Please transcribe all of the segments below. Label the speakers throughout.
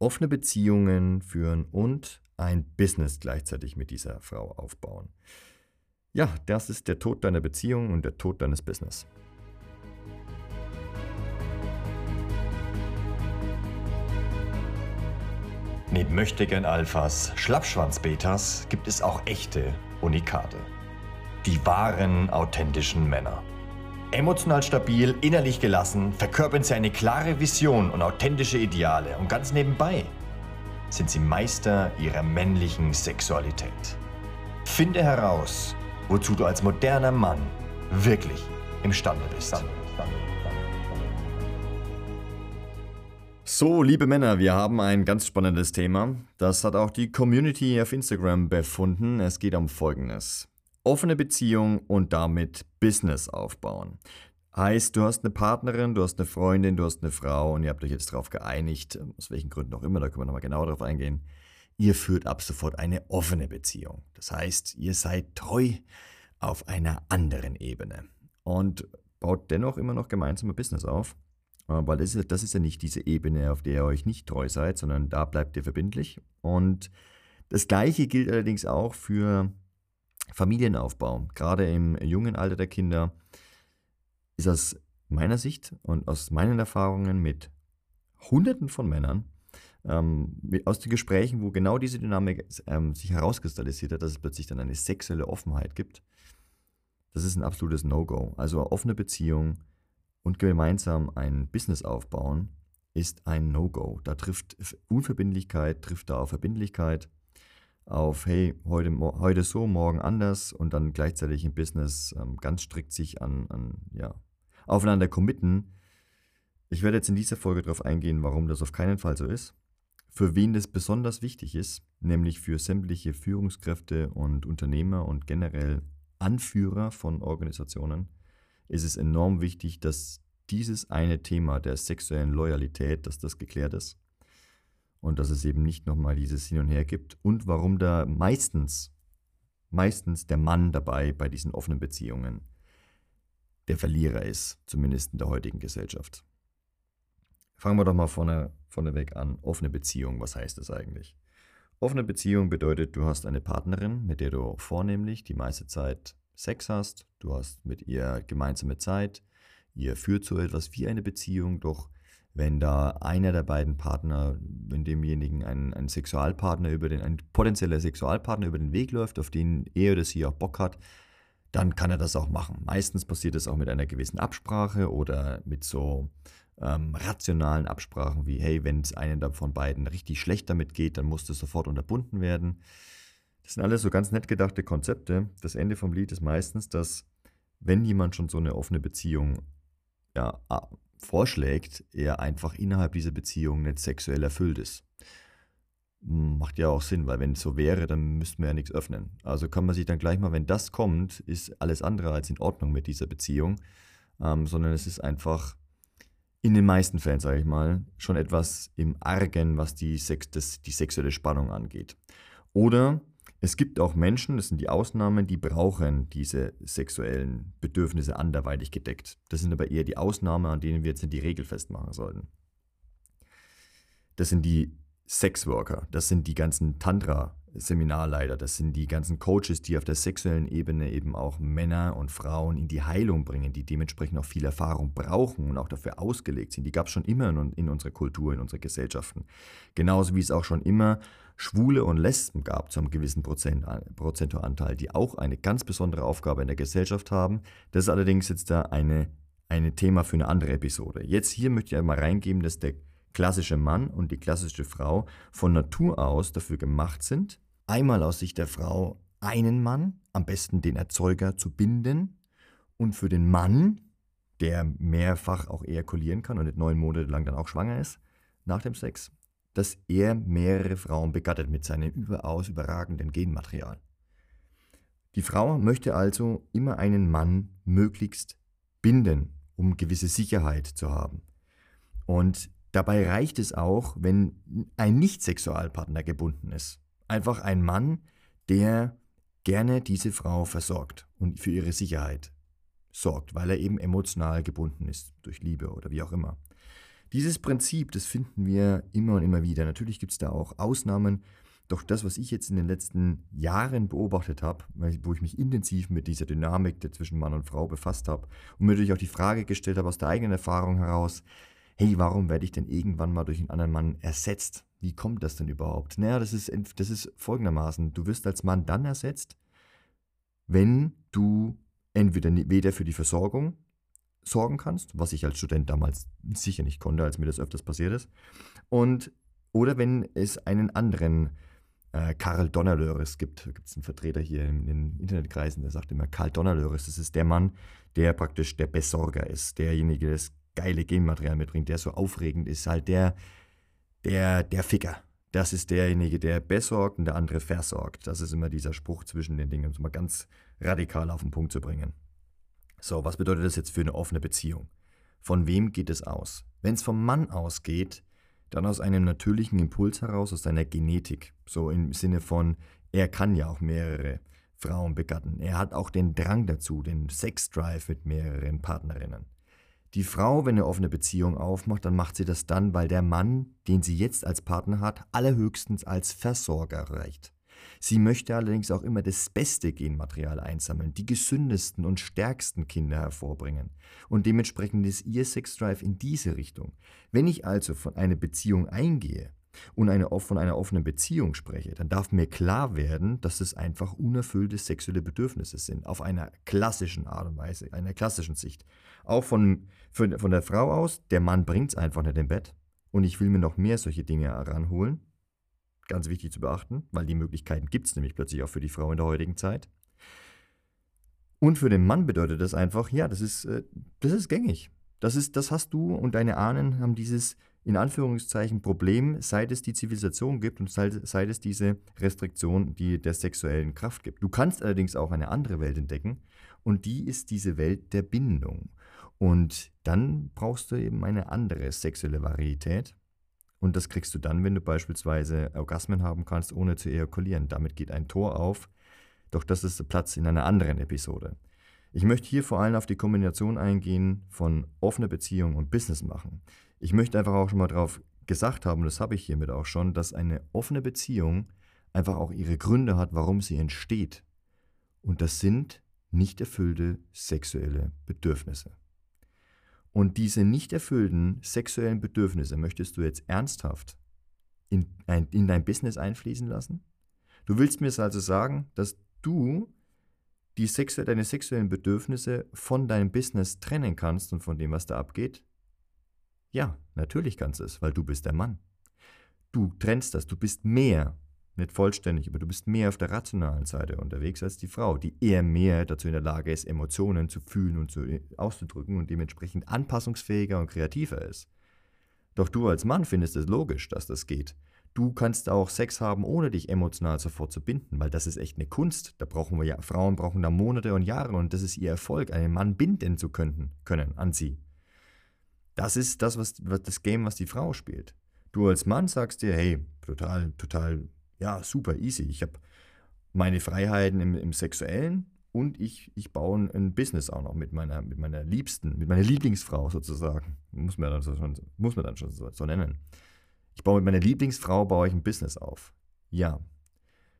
Speaker 1: offene Beziehungen führen und ein Business gleichzeitig mit dieser Frau aufbauen. Ja, das ist der Tod deiner Beziehung und der Tod deines Business.
Speaker 2: Neben Möchtegern Alphas, Schlappschwanz-Betas gibt es auch echte Unikate. Die wahren, authentischen Männer. Emotional stabil, innerlich gelassen, verkörpern sie eine klare Vision und authentische Ideale und ganz nebenbei sind sie Meister ihrer männlichen Sexualität. Finde heraus, wozu du als moderner Mann wirklich imstande bist.
Speaker 1: So, liebe Männer, wir haben ein ganz spannendes Thema. Das hat auch die Community auf Instagram befunden. Es geht um Folgendes offene Beziehung und damit Business aufbauen. Heißt, du hast eine Partnerin, du hast eine Freundin, du hast eine Frau und ihr habt euch jetzt darauf geeinigt, aus welchen Gründen auch immer, da können wir nochmal genauer drauf eingehen. Ihr führt ab sofort eine offene Beziehung. Das heißt, ihr seid treu auf einer anderen Ebene und baut dennoch immer noch gemeinsam ein Business auf, äh, weil das ist, das ist ja nicht diese Ebene, auf der ihr euch nicht treu seid, sondern da bleibt ihr verbindlich. Und das Gleiche gilt allerdings auch für Familienaufbau, gerade im jungen Alter der Kinder, ist aus meiner Sicht und aus meinen Erfahrungen mit Hunderten von Männern, ähm, aus den Gesprächen, wo genau diese Dynamik ähm, sich herauskristallisiert hat, dass es plötzlich dann eine sexuelle Offenheit gibt, das ist ein absolutes No-Go. Also eine offene Beziehung und gemeinsam ein Business aufbauen ist ein No-Go. Da trifft Unverbindlichkeit, trifft da auf Verbindlichkeit auf, hey, heute, heute so, morgen anders und dann gleichzeitig im Business ähm, ganz strikt sich an, an, ja, aufeinander committen. Ich werde jetzt in dieser Folge darauf eingehen, warum das auf keinen Fall so ist. Für wen das besonders wichtig ist, nämlich für sämtliche Führungskräfte und Unternehmer und generell Anführer von Organisationen, ist es enorm wichtig, dass dieses eine Thema der sexuellen Loyalität, dass das geklärt ist und dass es eben nicht nochmal dieses Hin und Her gibt und warum da meistens, meistens der Mann dabei bei diesen offenen Beziehungen der Verlierer ist, zumindest in der heutigen Gesellschaft. Fangen wir doch mal vorne, vorneweg an. Offene Beziehung, was heißt das eigentlich? Offene Beziehung bedeutet, du hast eine Partnerin, mit der du vornehmlich die meiste Zeit Sex hast, du hast mit ihr gemeinsame Zeit, ihr führt so etwas wie eine Beziehung, doch wenn da einer der beiden Partner, wenn demjenigen ein, ein Sexualpartner über den, ein potenzieller Sexualpartner über den Weg läuft, auf den er oder sie auch Bock hat, dann kann er das auch machen. Meistens passiert das auch mit einer gewissen Absprache oder mit so ähm, rationalen Absprachen wie, hey, wenn es einem von beiden richtig schlecht damit geht, dann muss das sofort unterbunden werden. Das sind alles so ganz nett gedachte Konzepte. Das Ende vom Lied ist meistens, dass wenn jemand schon so eine offene Beziehung ja, vorschlägt, er einfach innerhalb dieser Beziehung nicht sexuell erfüllt ist. Macht ja auch Sinn, weil wenn es so wäre, dann müssten wir ja nichts öffnen. Also kann man sich dann gleich mal, wenn das kommt, ist alles andere als in Ordnung mit dieser Beziehung, ähm, sondern es ist einfach in den meisten Fällen, sage ich mal, schon etwas im Argen, was die, Sex, das, die sexuelle Spannung angeht. Oder es gibt auch Menschen, das sind die Ausnahmen, die brauchen diese sexuellen Bedürfnisse anderweitig gedeckt. Das sind aber eher die Ausnahmen, an denen wir jetzt die Regel festmachen sollten. Das sind die Sexworker, das sind die ganzen Tantra Seminarleiter, das sind die ganzen Coaches, die auf der sexuellen Ebene eben auch Männer und Frauen in die Heilung bringen, die dementsprechend auch viel Erfahrung brauchen und auch dafür ausgelegt sind. Die gab es schon immer in, in unserer Kultur, in unseren Gesellschaften. Genauso wie es auch schon immer Schwule und Lesben gab zu einem gewissen Prozent, Prozentanteil, die auch eine ganz besondere Aufgabe in der Gesellschaft haben. Das ist allerdings jetzt da eine, eine Thema für eine andere Episode. Jetzt hier möchte ich einmal reingeben, dass der klassische Mann und die klassische Frau von Natur aus dafür gemacht sind, einmal aus Sicht der Frau einen Mann, am besten den Erzeuger, zu binden und für den Mann, der mehrfach auch ejakulieren kann und nicht neun Monate lang dann auch schwanger ist, nach dem Sex, dass er mehrere Frauen begattet mit seinem überaus überragenden Genmaterial. Die Frau möchte also immer einen Mann möglichst binden, um gewisse Sicherheit zu haben. Und Dabei reicht es auch, wenn ein Nicht-Sexualpartner gebunden ist. Einfach ein Mann, der gerne diese Frau versorgt und für ihre Sicherheit sorgt, weil er eben emotional gebunden ist, durch Liebe oder wie auch immer. Dieses Prinzip, das finden wir immer und immer wieder. Natürlich gibt es da auch Ausnahmen, doch das, was ich jetzt in den letzten Jahren beobachtet habe, wo ich mich intensiv mit dieser Dynamik der zwischen Mann und Frau befasst habe und mir natürlich auch die Frage gestellt habe aus der eigenen Erfahrung heraus, hey, warum werde ich denn irgendwann mal durch einen anderen Mann ersetzt? Wie kommt das denn überhaupt? Naja, das ist, das ist folgendermaßen, du wirst als Mann dann ersetzt, wenn du entweder weder für die Versorgung sorgen kannst, was ich als Student damals sicher nicht konnte, als mir das öfters passiert ist, und oder wenn es einen anderen äh, Karl Donnerlöres gibt. Da gibt es einen Vertreter hier in den Internetkreisen, der sagt immer, Karl Donnerlöres, das ist der Mann, der praktisch der Besorger ist, derjenige, der das geile Genmaterial mitbringt, der so aufregend ist, halt der, der, der Ficker. Das ist derjenige, der besorgt und der andere versorgt. Das ist immer dieser Spruch zwischen den Dingen, um es mal ganz radikal auf den Punkt zu bringen. So, was bedeutet das jetzt für eine offene Beziehung? Von wem geht es aus? Wenn es vom Mann ausgeht, dann aus einem natürlichen Impuls heraus, aus seiner Genetik. So im Sinne von, er kann ja auch mehrere Frauen begatten. Er hat auch den Drang dazu, den Sexdrive mit mehreren Partnerinnen. Die Frau, wenn eine offene Beziehung aufmacht, dann macht sie das dann, weil der Mann, den sie jetzt als Partner hat, allerhöchstens als Versorger reicht. Sie möchte allerdings auch immer das beste Genmaterial einsammeln, die gesündesten und stärksten Kinder hervorbringen. Und dementsprechend ist ihr Sexdrive in diese Richtung. Wenn ich also von einer Beziehung eingehe und eine, von einer offenen Beziehung spreche, dann darf mir klar werden, dass es einfach unerfüllte sexuelle Bedürfnisse sind, auf einer klassischen Art und Weise, einer klassischen Sicht. Auch von, von, von der Frau aus, der Mann bringt es einfach nicht im Bett und ich will mir noch mehr solche Dinge heranholen, Ganz wichtig zu beachten, weil die Möglichkeiten gibt es nämlich plötzlich auch für die Frau in der heutigen Zeit. Und für den Mann bedeutet das einfach, ja, das ist, äh, das ist gängig. Das, ist, das hast du und deine Ahnen haben dieses in Anführungszeichen Problem, seit es die Zivilisation gibt und seit, seit es diese Restriktion, die der sexuellen Kraft gibt. Du kannst allerdings auch eine andere Welt entdecken und die ist diese Welt der Bindung. Und dann brauchst du eben eine andere sexuelle Varietät, und das kriegst du dann, wenn du beispielsweise Orgasmen haben kannst, ohne zu ejakulieren. Damit geht ein Tor auf. Doch das ist Platz in einer anderen Episode. Ich möchte hier vor allem auf die Kombination eingehen von offener Beziehung und Business machen. Ich möchte einfach auch schon mal darauf gesagt haben, das habe ich hiermit auch schon, dass eine offene Beziehung einfach auch ihre Gründe hat, warum sie entsteht. Und das sind nicht erfüllte sexuelle Bedürfnisse. Und diese nicht erfüllten sexuellen Bedürfnisse möchtest du jetzt ernsthaft in, ein, in dein Business einfließen lassen? Du willst mir also sagen, dass du die sexu deine sexuellen Bedürfnisse von deinem Business trennen kannst und von dem, was da abgeht? Ja, natürlich kannst du es, weil du bist der Mann. Du trennst das, du bist mehr nicht vollständig, aber du bist mehr auf der rationalen Seite unterwegs als die Frau, die eher mehr dazu in der Lage ist, Emotionen zu fühlen und zu, äh, auszudrücken und dementsprechend anpassungsfähiger und kreativer ist. Doch du als Mann findest es logisch, dass das geht. Du kannst auch Sex haben, ohne dich emotional sofort zu binden, weil das ist echt eine Kunst. Da brauchen wir ja, Frauen brauchen da Monate und Jahre und das ist ihr Erfolg, einen Mann binden zu können, können an sie. Das ist das, was, was das Game, was die Frau spielt. Du als Mann sagst dir, hey, total, total ja, super easy. Ich habe meine Freiheiten im, im Sexuellen und ich, ich baue ein Business auch noch mit meiner, mit meiner Liebsten, mit meiner Lieblingsfrau sozusagen. Muss man dann, so, muss man dann schon so, so nennen. Ich baue mit meiner Lieblingsfrau baue ich ein Business auf. Ja,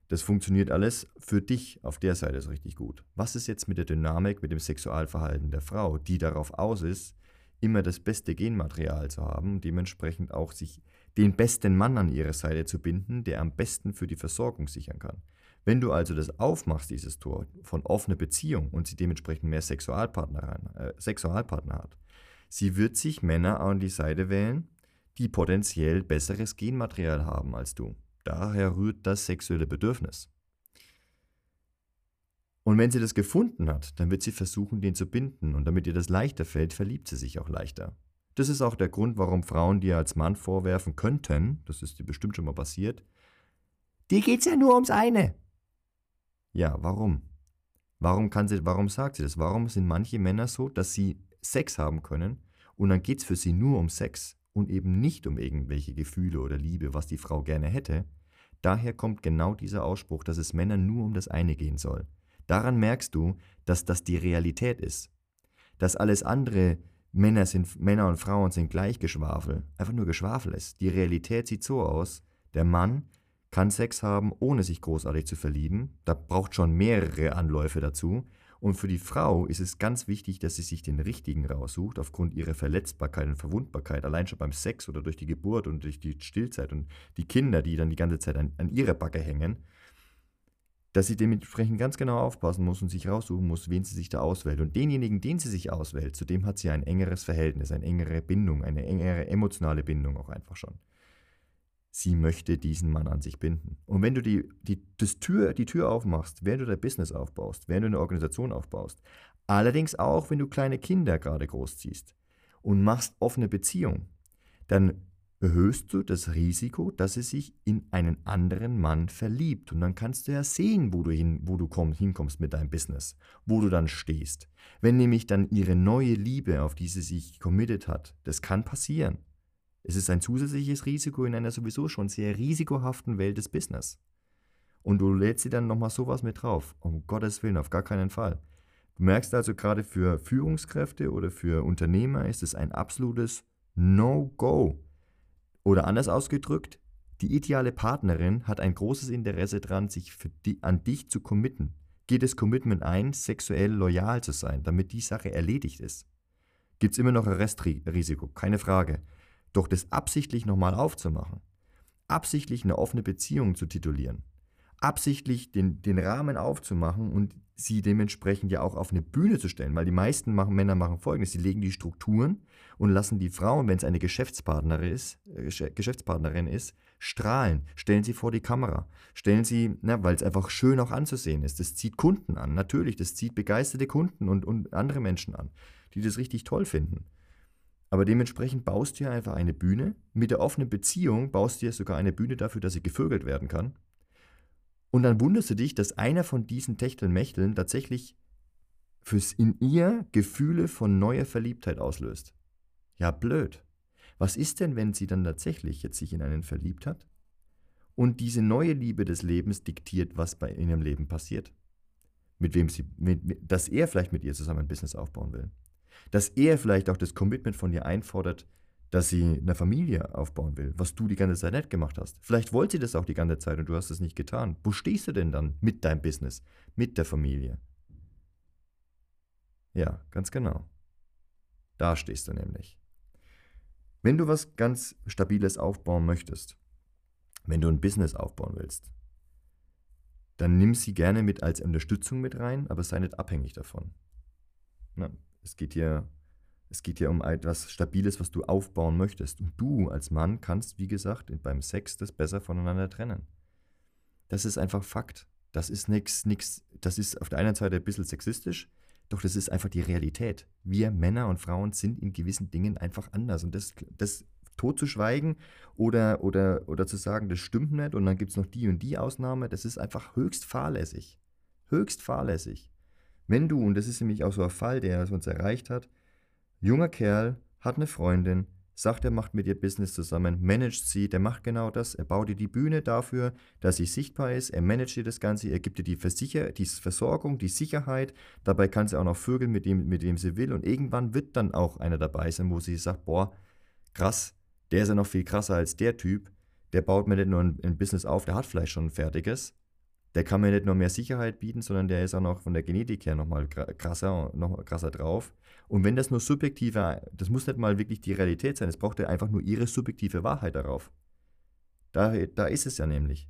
Speaker 1: das funktioniert alles für dich auf der Seite ist richtig gut. Was ist jetzt mit der Dynamik, mit dem Sexualverhalten der Frau, die darauf aus ist, immer das beste Genmaterial zu haben, dementsprechend auch sich den besten Mann an ihre Seite zu binden, der am besten für die Versorgung sichern kann. Wenn du also das aufmachst, dieses Tor von offener Beziehung und sie dementsprechend mehr Sexualpartner, äh, Sexualpartner hat, sie wird sich Männer an die Seite wählen, die potenziell besseres Genmaterial haben als du. Daher rührt das sexuelle Bedürfnis. Und wenn sie das gefunden hat, dann wird sie versuchen, den zu binden. Und damit ihr das leichter fällt, verliebt sie sich auch leichter. Das ist auch der Grund, warum Frauen dir als Mann vorwerfen könnten, das ist dir bestimmt schon mal passiert, dir geht's ja nur ums eine. Ja, warum? Warum kann sie, warum sagt sie das? Warum sind manche Männer so, dass sie Sex haben können und dann geht's für sie nur um Sex und eben nicht um irgendwelche Gefühle oder Liebe, was die Frau gerne hätte? Daher kommt genau dieser Ausspruch, dass es Männern nur um das eine gehen soll. Daran merkst du, dass das die Realität ist. Dass alles andere Männer, sind, Männer und Frauen sind gleich Geschwafel. Einfach nur Geschwafel ist. Die Realität sieht so aus, der Mann kann Sex haben, ohne sich großartig zu verlieben. Da braucht schon mehrere Anläufe dazu. Und für die Frau ist es ganz wichtig, dass sie sich den richtigen raussucht, aufgrund ihrer Verletzbarkeit und Verwundbarkeit, allein schon beim Sex oder durch die Geburt und durch die Stillzeit und die Kinder, die dann die ganze Zeit an, an ihrer Backe hängen, dass sie dementsprechend ganz genau aufpassen muss und sich raussuchen muss, wen sie sich da auswählt. Und denjenigen, den sie sich auswählt, zu dem hat sie ein engeres Verhältnis, eine engere Bindung, eine engere emotionale Bindung auch einfach schon sie möchte diesen Mann an sich binden. Und wenn du die, die, das Tür, die Tür aufmachst, während du dein Business aufbaust, während du eine Organisation aufbaust, allerdings auch, wenn du kleine Kinder gerade großziehst und machst offene Beziehung, dann erhöhst du das Risiko, dass sie sich in einen anderen Mann verliebt. Und dann kannst du ja sehen, wo du, hin, wo du komm, hinkommst mit deinem Business, wo du dann stehst. Wenn nämlich dann ihre neue Liebe, auf die sie sich committed hat, das kann passieren, es ist ein zusätzliches Risiko in einer sowieso schon sehr risikohaften Welt des Business. Und du lädst sie dann nochmal sowas mit drauf. Um Gottes Willen, auf gar keinen Fall. Du merkst also gerade für Führungskräfte oder für Unternehmer ist es ein absolutes No-Go. Oder anders ausgedrückt, die ideale Partnerin hat ein großes Interesse daran, sich die, an dich zu committen. Geht das Commitment ein, sexuell loyal zu sein, damit die Sache erledigt ist? Gibt es immer noch ein Restrisiko, keine Frage. Doch das absichtlich nochmal aufzumachen, absichtlich eine offene Beziehung zu titulieren, absichtlich den, den Rahmen aufzumachen und sie dementsprechend ja auch auf eine Bühne zu stellen, weil die meisten machen, Männer machen folgendes, sie legen die Strukturen und lassen die Frauen, wenn es eine Geschäftspartnerin ist, äh, Geschäftspartnerin ist, strahlen, stellen sie vor die Kamera, stellen sie, weil es einfach schön auch anzusehen ist, das zieht Kunden an, natürlich, das zieht begeisterte Kunden und, und andere Menschen an, die das richtig toll finden. Aber dementsprechend baust du ja einfach eine Bühne. Mit der offenen Beziehung baust du ja sogar eine Bühne dafür, dass sie gevögelt werden kann. Und dann wunderst du dich, dass einer von diesen Techtelmechteln tatsächlich fürs in ihr Gefühle von neuer Verliebtheit auslöst. Ja, blöd. Was ist denn, wenn sie dann tatsächlich jetzt sich in einen verliebt hat und diese neue Liebe des Lebens diktiert, was bei ihrem Leben passiert? Mit wem sie, mit, dass er vielleicht mit ihr zusammen ein Business aufbauen will dass er vielleicht auch das Commitment von dir einfordert, dass sie eine Familie aufbauen will, was du die ganze Zeit nicht gemacht hast. Vielleicht wollte sie das auch die ganze Zeit und du hast es nicht getan. Wo stehst du denn dann mit deinem Business, mit der Familie? Ja, ganz genau. Da stehst du nämlich. Wenn du was ganz Stabiles aufbauen möchtest, wenn du ein Business aufbauen willst, dann nimm sie gerne mit als Unterstützung mit rein, aber sei nicht abhängig davon. Na, es geht hier, es geht hier um etwas Stabiles, was du aufbauen möchtest. Und du als Mann kannst, wie gesagt, beim Sex das besser voneinander trennen. Das ist einfach Fakt. Das ist nichts, nichts, das ist auf der einen Seite ein bisschen sexistisch, doch das ist einfach die Realität. Wir Männer und Frauen sind in gewissen Dingen einfach anders. Und das, das tot zu schweigen oder, oder, oder zu sagen, das stimmt nicht und dann gibt es noch die und die Ausnahme, das ist einfach höchst fahrlässig. Höchst fahrlässig. Wenn du, und das ist nämlich auch so ein Fall, der uns erreicht hat, junger Kerl, hat eine Freundin, sagt, er macht mit ihr Business zusammen, managt sie, der macht genau das, er baut dir die Bühne dafür, dass sie sichtbar ist, er managt dir das Ganze, er gibt dir die, Versicher die Versorgung, die Sicherheit, dabei kann sie auch noch vögeln, mit dem, mit dem sie will und irgendwann wird dann auch einer dabei sein, wo sie sagt, boah, krass, der ist ja noch viel krasser als der Typ, der baut mir nicht nur ein, ein Business auf, der hat vielleicht schon ein fertiges, der kann mir nicht nur mehr Sicherheit bieten, sondern der ist auch noch von der Genetik her nochmal krasser, noch krasser drauf. Und wenn das nur subjektive, das muss nicht mal wirklich die Realität sein, es braucht ja einfach nur ihre subjektive Wahrheit darauf. Da, da ist es ja nämlich.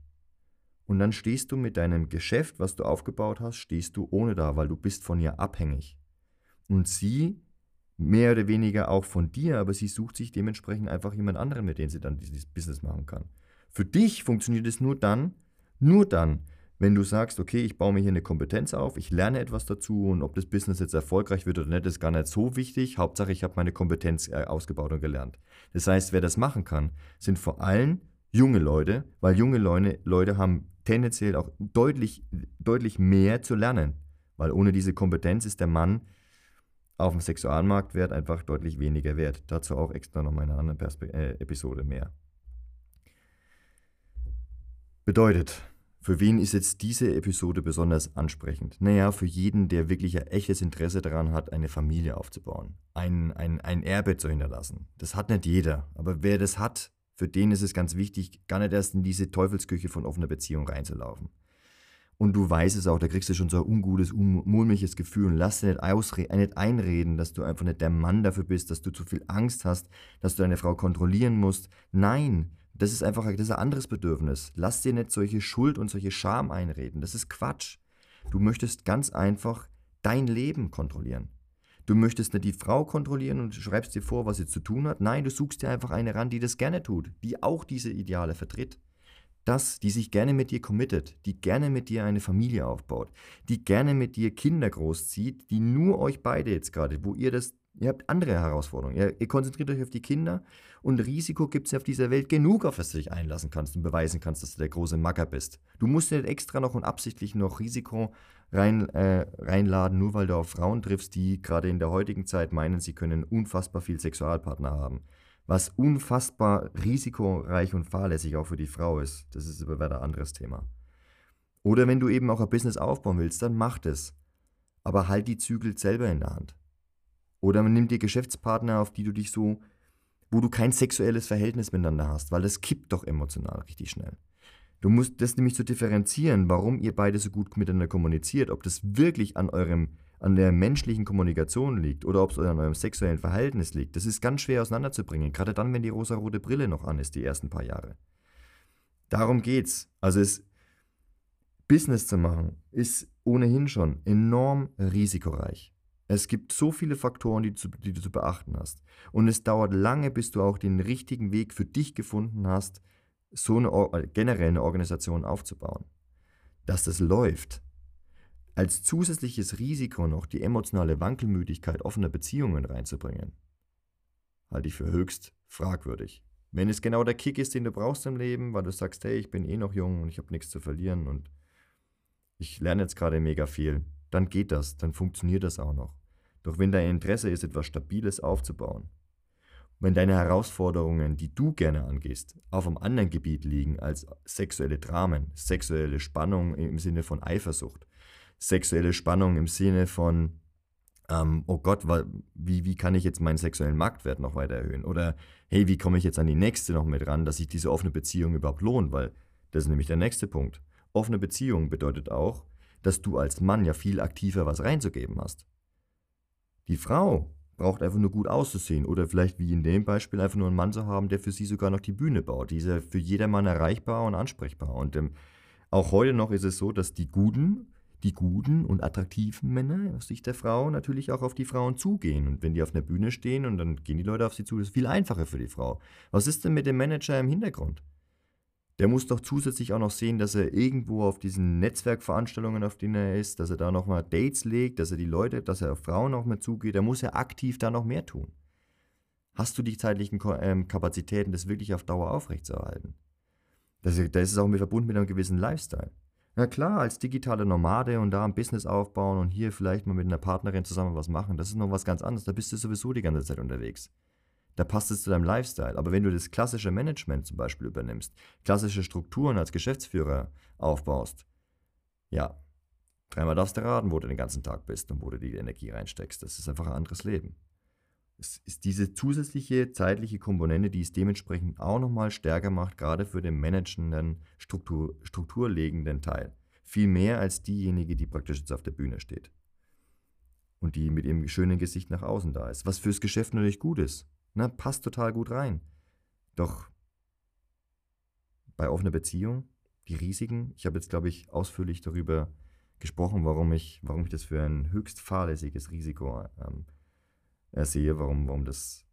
Speaker 1: Und dann stehst du mit deinem Geschäft, was du aufgebaut hast, stehst du ohne da, weil du bist von ihr abhängig. Und sie mehr oder weniger auch von dir, aber sie sucht sich dementsprechend einfach jemand anderen, mit dem sie dann dieses Business machen kann. Für dich funktioniert es nur dann, nur dann, wenn du sagst, okay, ich baue mir hier eine Kompetenz auf, ich lerne etwas dazu und ob das Business jetzt erfolgreich wird oder nicht, ist gar nicht so wichtig. Hauptsache, ich habe meine Kompetenz äh, ausgebaut und gelernt. Das heißt, wer das machen kann, sind vor allem junge Leute, weil junge Leute, Leute haben tendenziell auch deutlich, deutlich mehr zu lernen. Weil ohne diese Kompetenz ist der Mann auf dem Sexualmarktwert einfach deutlich weniger wert. Dazu auch extra noch mal in einer anderen Perspe äh, Episode mehr. Bedeutet, Für wen ist jetzt diese Episode besonders ansprechend? Naja, für jeden, der wirklich ein echtes Interesse daran hat, eine Familie aufzubauen, ein, ein, ein Erbe zu hinterlassen. Das hat nicht jeder, aber wer das hat, für den ist es ganz wichtig, gar nicht erst in diese Teufelsküche von offener Beziehung reinzulaufen. Und du weißt es auch, da kriegst du schon so ein ungutes, mulmiges Gefühl und lass dir nicht, ausre nicht einreden, dass du einfach nicht der Mann dafür bist, dass du zu viel Angst hast, dass du deine Frau kontrollieren musst. Nein, das ist einfach das ist ein anderes Bedürfnis. Lass dir nicht solche Schuld und solche Scham einreden. Das ist Quatsch. Du möchtest ganz einfach dein Leben kontrollieren. Du möchtest nicht die Frau kontrollieren und schreibst dir vor, was sie zu tun hat. Nein, du suchst dir einfach eine ran, die das gerne tut, die auch diese Ideale vertritt. Das, die sich gerne mit dir committet, die gerne mit dir eine Familie aufbaut, die gerne mit dir Kinder großzieht, die nur euch beide jetzt gerade, wo ihr das Ihr habt andere Herausforderungen. Ihr, ihr konzentriert euch auf die Kinder und Risiko gibt es ja auf dieser Welt genug, auf das du dich einlassen kannst und beweisen kannst, dass du der große Macker bist. Du musst nicht extra noch und absichtlich noch Risiko rein, äh, reinladen, nur weil du auf Frauen triffst, die gerade in der heutigen Zeit meinen, sie können unfassbar viel Sexualpartner haben. Was unfassbar risikoreich und fahrlässig auch für die Frau ist. Das ist aber wieder ein anderes Thema. Oder wenn du eben auch ein Business aufbauen willst, dann mach das. Aber halt die Zügel selber in der Hand. Oder man nimmt dir Geschäftspartner, auf die du dich so, wo du kein sexuelles Verhältnis miteinander hast, weil das kippt doch emotional richtig schnell. Du musst das nämlich zu so differenzieren, warum ihr beide so gut miteinander kommuniziert, ob das wirklich an eurem an der menschlichen Kommunikation liegt oder ob es an eurem sexuellen Verhältnis liegt. Das ist ganz schwer auseinanderzubringen, gerade dann, wenn die rosarote Brille noch an ist, die ersten paar Jahre. Darum geht's. Also es Business zu machen ist ohnehin schon enorm risikoreich. Es gibt so viele Faktoren, die du, die du zu beachten hast. Und es dauert lange, bis du auch den richtigen Weg für dich gefunden hast, so eine äh, generell eine Organisation aufzubauen. Dass das läuft. Als zusätzliches Risiko noch die emotionale Wankelmütigkeit offener Beziehungen reinzubringen, halte ich für höchst fragwürdig. Wenn es genau der Kick ist, den du brauchst im Leben, weil du sagst, hey, ich bin eh noch jung und ich habe nichts zu verlieren und ich lerne jetzt gerade mega viel, dann geht das, dann funktioniert das auch noch. Doch wenn dein Interesse ist, etwas Stabiles aufzubauen, wenn deine Herausforderungen, die du gerne angehst, auf einem anderen Gebiet liegen als sexuelle Dramen, sexuelle Spannung im Sinne von Eifersucht, sexuelle Spannung im Sinne von, ähm, oh Gott, wie, wie kann ich jetzt meinen sexuellen Marktwert noch weiter erhöhen? Oder hey, wie komme ich jetzt an die nächste noch mit ran, dass sich diese offene Beziehung überhaupt lohnt? Weil das ist nämlich der nächste Punkt. Offene Beziehung bedeutet auch, dass du als Mann ja viel aktiver was reinzugeben hast. Die Frau braucht einfach nur gut auszusehen oder vielleicht wie in dem Beispiel einfach nur einen Mann zu haben, der für sie sogar noch die Bühne baut. Die ist ja für jedermann erreichbar und ansprechbar. Und ähm, auch heute noch ist es so, dass die guten, die guten und attraktiven Männer aus Sicht der Frau natürlich auch auf die Frauen zugehen. Und wenn die auf einer Bühne stehen und dann gehen die Leute auf sie zu, das ist viel einfacher für die Frau. Was ist denn mit dem Manager im Hintergrund? Der muss doch zusätzlich auch noch sehen, dass er irgendwo auf diesen Netzwerkveranstaltungen, auf denen er ist, dass er da nochmal Dates legt, dass er die Leute, dass er auf Frauen noch mehr zugeht. Da muss er aktiv da noch mehr tun. Hast du die zeitlichen ähm, Kapazitäten, das wirklich auf Dauer aufrechtzuerhalten? Da ist es auch mit verbunden mit einem gewissen Lifestyle. Na klar, als digitale Nomade und da ein Business aufbauen und hier vielleicht mal mit einer Partnerin zusammen was machen, das ist noch was ganz anderes. Da bist du sowieso die ganze Zeit unterwegs da passt es zu deinem Lifestyle. Aber wenn du das klassische Management zum Beispiel übernimmst, klassische Strukturen als Geschäftsführer aufbaust, ja, dreimal darfst du raten, wo du den ganzen Tag bist und wo du die Energie reinsteckst. Das ist einfach ein anderes Leben. Es ist diese zusätzliche zeitliche Komponente, die es dementsprechend auch nochmal stärker macht, gerade für den managenden, Struktur, strukturlegenden Teil. Viel mehr als diejenige, die praktisch jetzt auf der Bühne steht. Und die mit ihrem schönen Gesicht nach außen da ist. Was fürs Geschäft natürlich gut ist. Ne, passt total gut rein. Doch bei offener Beziehung, die Risiken, ich habe jetzt, glaube ich, ausführlich darüber gesprochen, warum ich, warum ich das für ein höchst fahrlässiges Risiko ähm, sehe, warum, warum, das,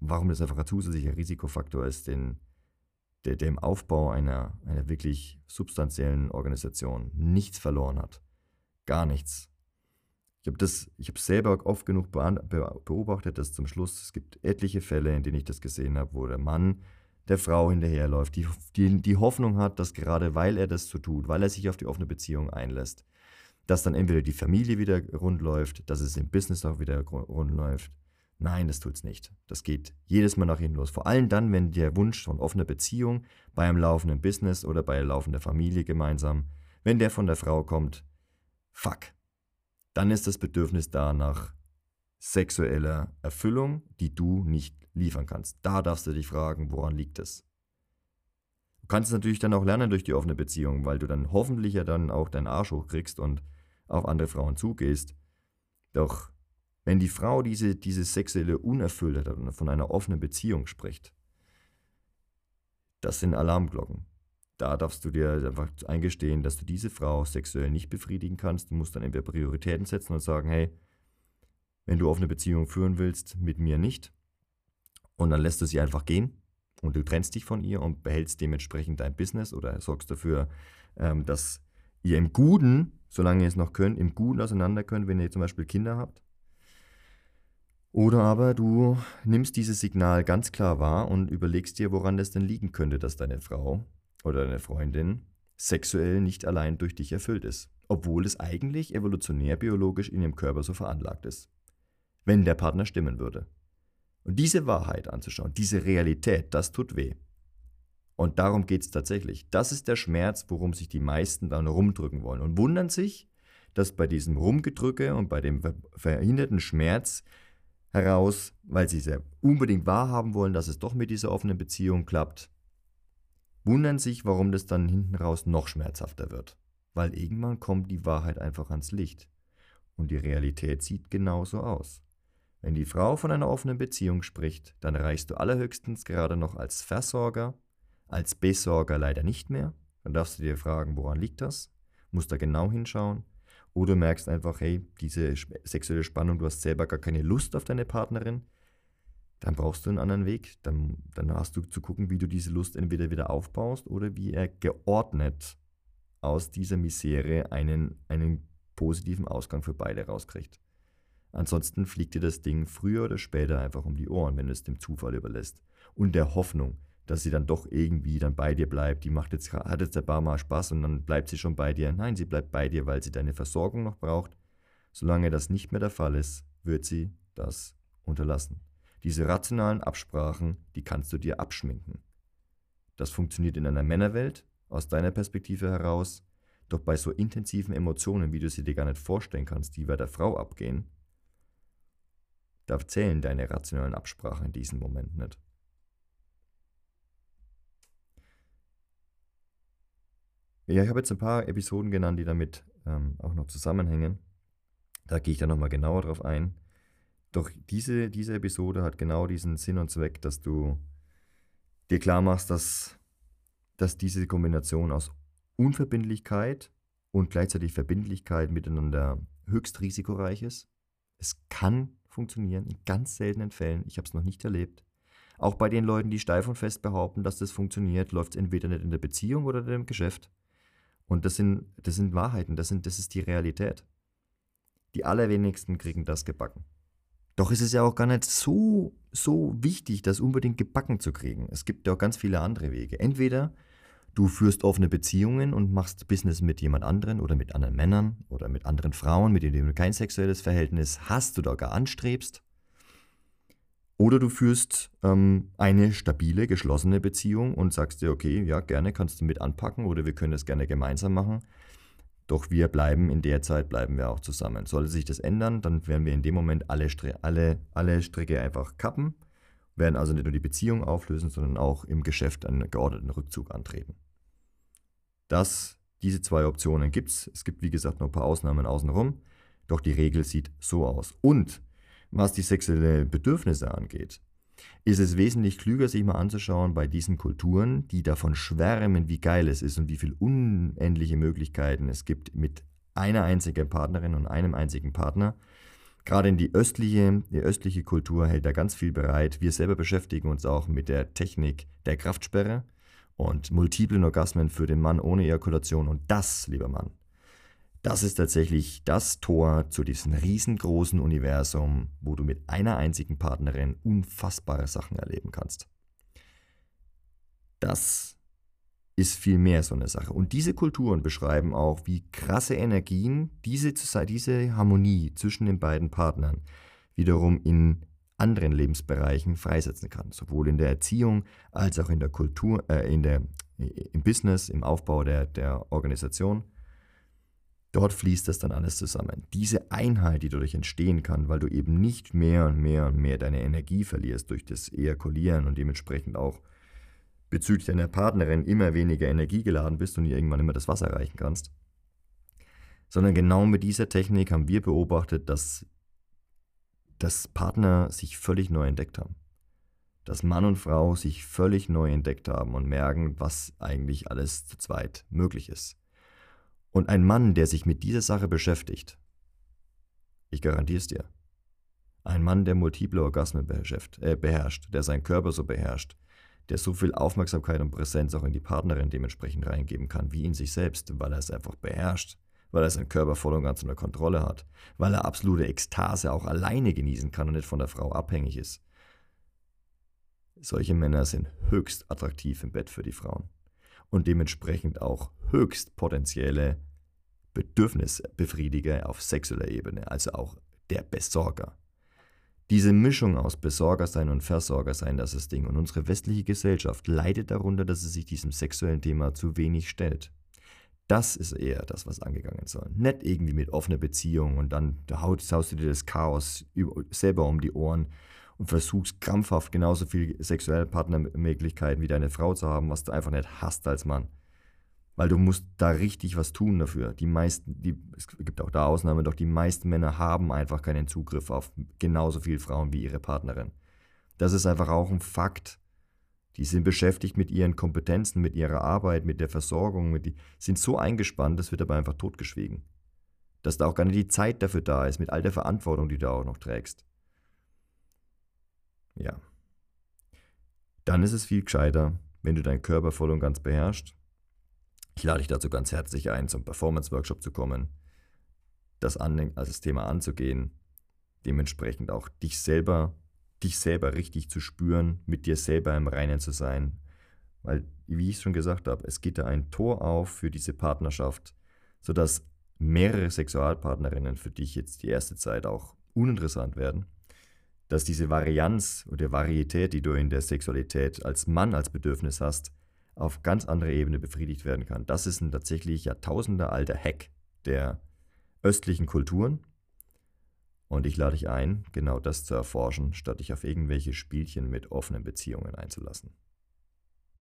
Speaker 1: warum das einfach ein zusätzlicher Risikofaktor ist, den, der, der im Aufbau einer, einer wirklich substanziellen Organisation nichts verloren hat. Gar nichts. Ich habe das, ich habe selber oft genug beobachtet, dass zum Schluss, es gibt etliche Fälle, in denen ich das gesehen habe, wo der Mann der Frau hinterherläuft, die, die, die Hoffnung hat, dass gerade weil er das so tut, weil er sich auf die offene Beziehung einlässt, dass dann entweder die Familie wieder rund läuft, dass es im Business auch wieder rund läuft. Nein, das tut's nicht. Das geht jedes Mal nach hinten los. Vor allem dann, wenn der Wunsch von offener Beziehung bei einem laufenden Business oder bei einer laufenden Familie gemeinsam, wenn der von der Frau kommt, fuck. Dann ist das Bedürfnis da nach sexueller Erfüllung, die du nicht liefern kannst. Da darfst du dich fragen, woran liegt es? Du kannst es natürlich dann auch lernen durch die offene Beziehung, weil du dann hoffentlich ja dann auch deinen Arsch hochkriegst und auf andere Frauen zugehst. Doch wenn die Frau diese, diese sexuelle Unerfülltheit von einer offenen Beziehung spricht, das sind Alarmglocken. Da darfst du dir einfach eingestehen, dass du diese Frau sexuell nicht befriedigen kannst. Du musst dann entweder Prioritäten setzen und sagen, hey, wenn du offene Beziehung führen willst, mit mir nicht. Und dann lässt du sie einfach gehen und du trennst dich von ihr und behältst dementsprechend dein Business oder sorgst dafür, ähm, dass ihr im Guten, solange ihr es noch könnt, im Guten auseinander könnt, wenn ihr zum Beispiel Kinder habt. Oder aber du nimmst dieses Signal ganz klar wahr und überlegst dir, woran das denn liegen könnte, dass deine Frau oder deine Freundin sexuell nicht allein durch dich erfüllt ist, obwohl es eigentlich evolutionär biologisch in ihrem Körper so veranlagt ist, wenn der Partner stimmen würde. Und diese Wahrheit anzuschauen, diese Realität, das tut weh. Und darum geht es tatsächlich. Das ist der Schmerz, worum sich die meisten dann rumdrücken wollen und wundern sich, dass bei diesem Rumgedrücke und bei dem verhinderten Schmerz heraus, weil sie sehr unbedingt wahrhaben wollen, dass es doch mit dieser offenen Beziehung klappt, wundern sich, warum das dann hinten raus noch schmerzhafter wird. Weil irgendwann kommt die Wahrheit einfach ans Licht. Und die Realität sieht genauso aus. Wenn die Frau von einer offenen Beziehung spricht, dann reichst du allerhöchstens gerade noch als Versorger, als Besorger leider nicht mehr. Dann darfst du dir fragen, woran liegt das? Musst da genau hinschauen. Oder du merkst einfach, hey, diese sexuelle Spannung, du hast selber gar keine Lust auf deine Partnerin, dann brauchst du einen anderen Weg. Dann, dann hast du zu gucken, wie du diese Lust entweder wieder aufbaust oder wie er geordnet aus dieser Misere einen, einen positiven Ausgang für beide rauskriegt. Ansonsten fliegt dir das Ding früher oder später einfach um die Ohren, wenn du es dem Zufall überlässt. Und der Hoffnung, dass sie dann doch irgendwie dann bei dir bleibt. Die macht jetzt, hat jetzt ein paar Mal Spaß und dann bleibt sie schon bei dir. Nein, sie bleibt bei dir, weil sie deine Versorgung noch braucht. Solange das nicht mehr der Fall ist, wird sie das unterlassen. Diese rationalen Absprachen, die kannst du dir abschminken. Das funktioniert in einer Männerwelt, aus deiner Perspektive heraus, doch bei so intensiven Emotionen, wie du sie dir gar nicht vorstellen kannst, die bei der Frau abgehen, da zählen deine rationalen Absprachen in diesem Moment nicht. Ja, ich habe jetzt ein paar Episoden genannt, die damit ähm, auch noch zusammenhängen. Da gehe ich dann nochmal genauer drauf ein. Doch diese, diese Episode hat genau diesen Sinn und Zweck, dass du dir klar machst, dass, dass diese Kombination aus Unverbindlichkeit und gleichzeitig Verbindlichkeit miteinander höchst risikoreich ist. Es kann funktionieren, in ganz seltenen Fällen. Ich habe es noch nicht erlebt. Auch bei den Leuten, die steif und fest behaupten, dass das funktioniert, läuft es entweder nicht in der Beziehung oder in dem Geschäft. Und das sind, das sind Wahrheiten, das, sind, das ist die Realität. Die allerwenigsten kriegen das gebacken. Doch ist es ja auch gar nicht so, so wichtig, das unbedingt gebacken zu kriegen. Es gibt ja auch ganz viele andere Wege. Entweder du führst offene Beziehungen und machst Business mit jemand anderen oder mit anderen Männern oder mit anderen Frauen, mit denen du kein sexuelles Verhältnis hast oder gar anstrebst. Oder du führst ähm, eine stabile, geschlossene Beziehung und sagst dir, okay, ja, gerne kannst du mit anpacken oder wir können das gerne gemeinsam machen. Doch wir bleiben in der Zeit, bleiben wir auch zusammen. Sollte sich das ändern, dann werden wir in dem Moment alle, alle, alle Stricke einfach kappen, werden also nicht nur die Beziehung auflösen, sondern auch im Geschäft einen geordneten Rückzug antreten. Das, diese zwei Optionen gibt es. Es gibt, wie gesagt, noch ein paar Ausnahmen außenrum, doch die Regel sieht so aus. Und was die sexuellen Bedürfnisse angeht, ist es wesentlich klüger, sich mal anzuschauen bei diesen Kulturen, die davon schwärmen, wie geil es ist und wie viele unendliche Möglichkeiten es gibt mit einer einzigen Partnerin und einem einzigen Partner. Gerade in die östliche, die östliche Kultur hält da ganz viel bereit. Wir selber beschäftigen uns auch mit der Technik der Kraftsperre und multiplen Orgasmen für den Mann ohne Ejakulation. Und das, lieber Mann, das ist tatsächlich das Tor zu diesem riesengroßen Universum, wo du mit einer einzigen Partnerin unfassbare Sachen erleben kannst. Das ist viel mehr so eine Sache. Und diese Kulturen beschreiben auch, wie krasse Energien diese, diese Harmonie zwischen den beiden Partnern wiederum in anderen Lebensbereichen freisetzen kann, sowohl in der Erziehung als auch in der Kultur, äh, in der, im Business, im Aufbau der, der Organisation. Dort fließt das dann alles zusammen. Diese Einheit, die dadurch entstehen kann, weil du eben nicht mehr und mehr und mehr deine Energie verlierst durch das Ejakulieren und dementsprechend auch bezüglich deiner Partnerin immer weniger Energie geladen bist und ihr irgendwann immer das Wasser erreichen kannst. Sondern genau mit dieser Technik haben wir beobachtet, dass, dass Partner sich völlig neu entdeckt haben. Dass Mann und Frau sich völlig neu entdeckt haben und merken, was eigentlich alles zu zweit möglich ist. Und ein Mann, der sich mit dieser Sache beschäftigt, ich garantiere es dir, ein Mann, der multiple Orgasmen beherrscht, äh, beherrscht, der seinen Körper so beherrscht, der so viel Aufmerksamkeit und Präsenz auch in die Partnerin dementsprechend reingeben kann, wie in sich selbst, weil er es einfach beherrscht, weil er seinen Körper voll und ganz unter Kontrolle hat, weil er absolute Ekstase auch alleine genießen kann und nicht von der Frau abhängig ist. Solche Männer sind höchst attraktiv im Bett für die Frauen und dementsprechend auch höchst potenzielle Bedürfnisbefriediger auf sexueller Ebene, also auch der Besorger. Diese Mischung aus Besorgersein und Versorgersein, das ist das Ding. Und unsere westliche Gesellschaft leidet darunter, dass sie sich diesem sexuellen Thema zu wenig stellt. Das ist eher das, was angegangen soll. Nicht irgendwie mit offener Beziehung und dann haust du dir das Chaos selber um die Ohren und versuchst krampfhaft genauso viel sexuelle Partnermöglichkeiten wie deine Frau zu haben, was du einfach nicht hast als Mann. Weil du musst da richtig was tun dafür. Die meisten, die, es gibt auch da Ausnahmen, doch die meisten Männer haben einfach keinen Zugriff auf genauso viele Frauen wie ihre Partnerin. Das ist einfach auch ein Fakt. Die sind beschäftigt mit ihren Kompetenzen, mit ihrer Arbeit, mit der Versorgung, mit die, sind so eingespannt, das wird aber einfach totgeschwiegen. Dass da auch gar nicht die Zeit dafür da ist, mit all der Verantwortung, die du auch noch trägst. Ja. Dann ist es viel gescheiter, wenn du deinen Körper voll und ganz beherrschst. Ich lade dich dazu ganz herzlich ein, zum Performance-Workshop zu kommen, das an, als das Thema anzugehen, dementsprechend auch dich selber, dich selber richtig zu spüren, mit dir selber im Reinen zu sein. Weil, wie ich schon gesagt habe, es geht da ein Tor auf für diese Partnerschaft, sodass mehrere Sexualpartnerinnen für dich jetzt die erste Zeit auch uninteressant werden dass diese Varianz oder Varietät, die du in der Sexualität als Mann als Bedürfnis hast, auf ganz andere Ebene befriedigt werden kann. Das ist ein tatsächlich Jahrtausende alter Hack der östlichen Kulturen. Und ich lade dich ein, genau das zu erforschen, statt dich auf irgendwelche Spielchen mit offenen Beziehungen einzulassen.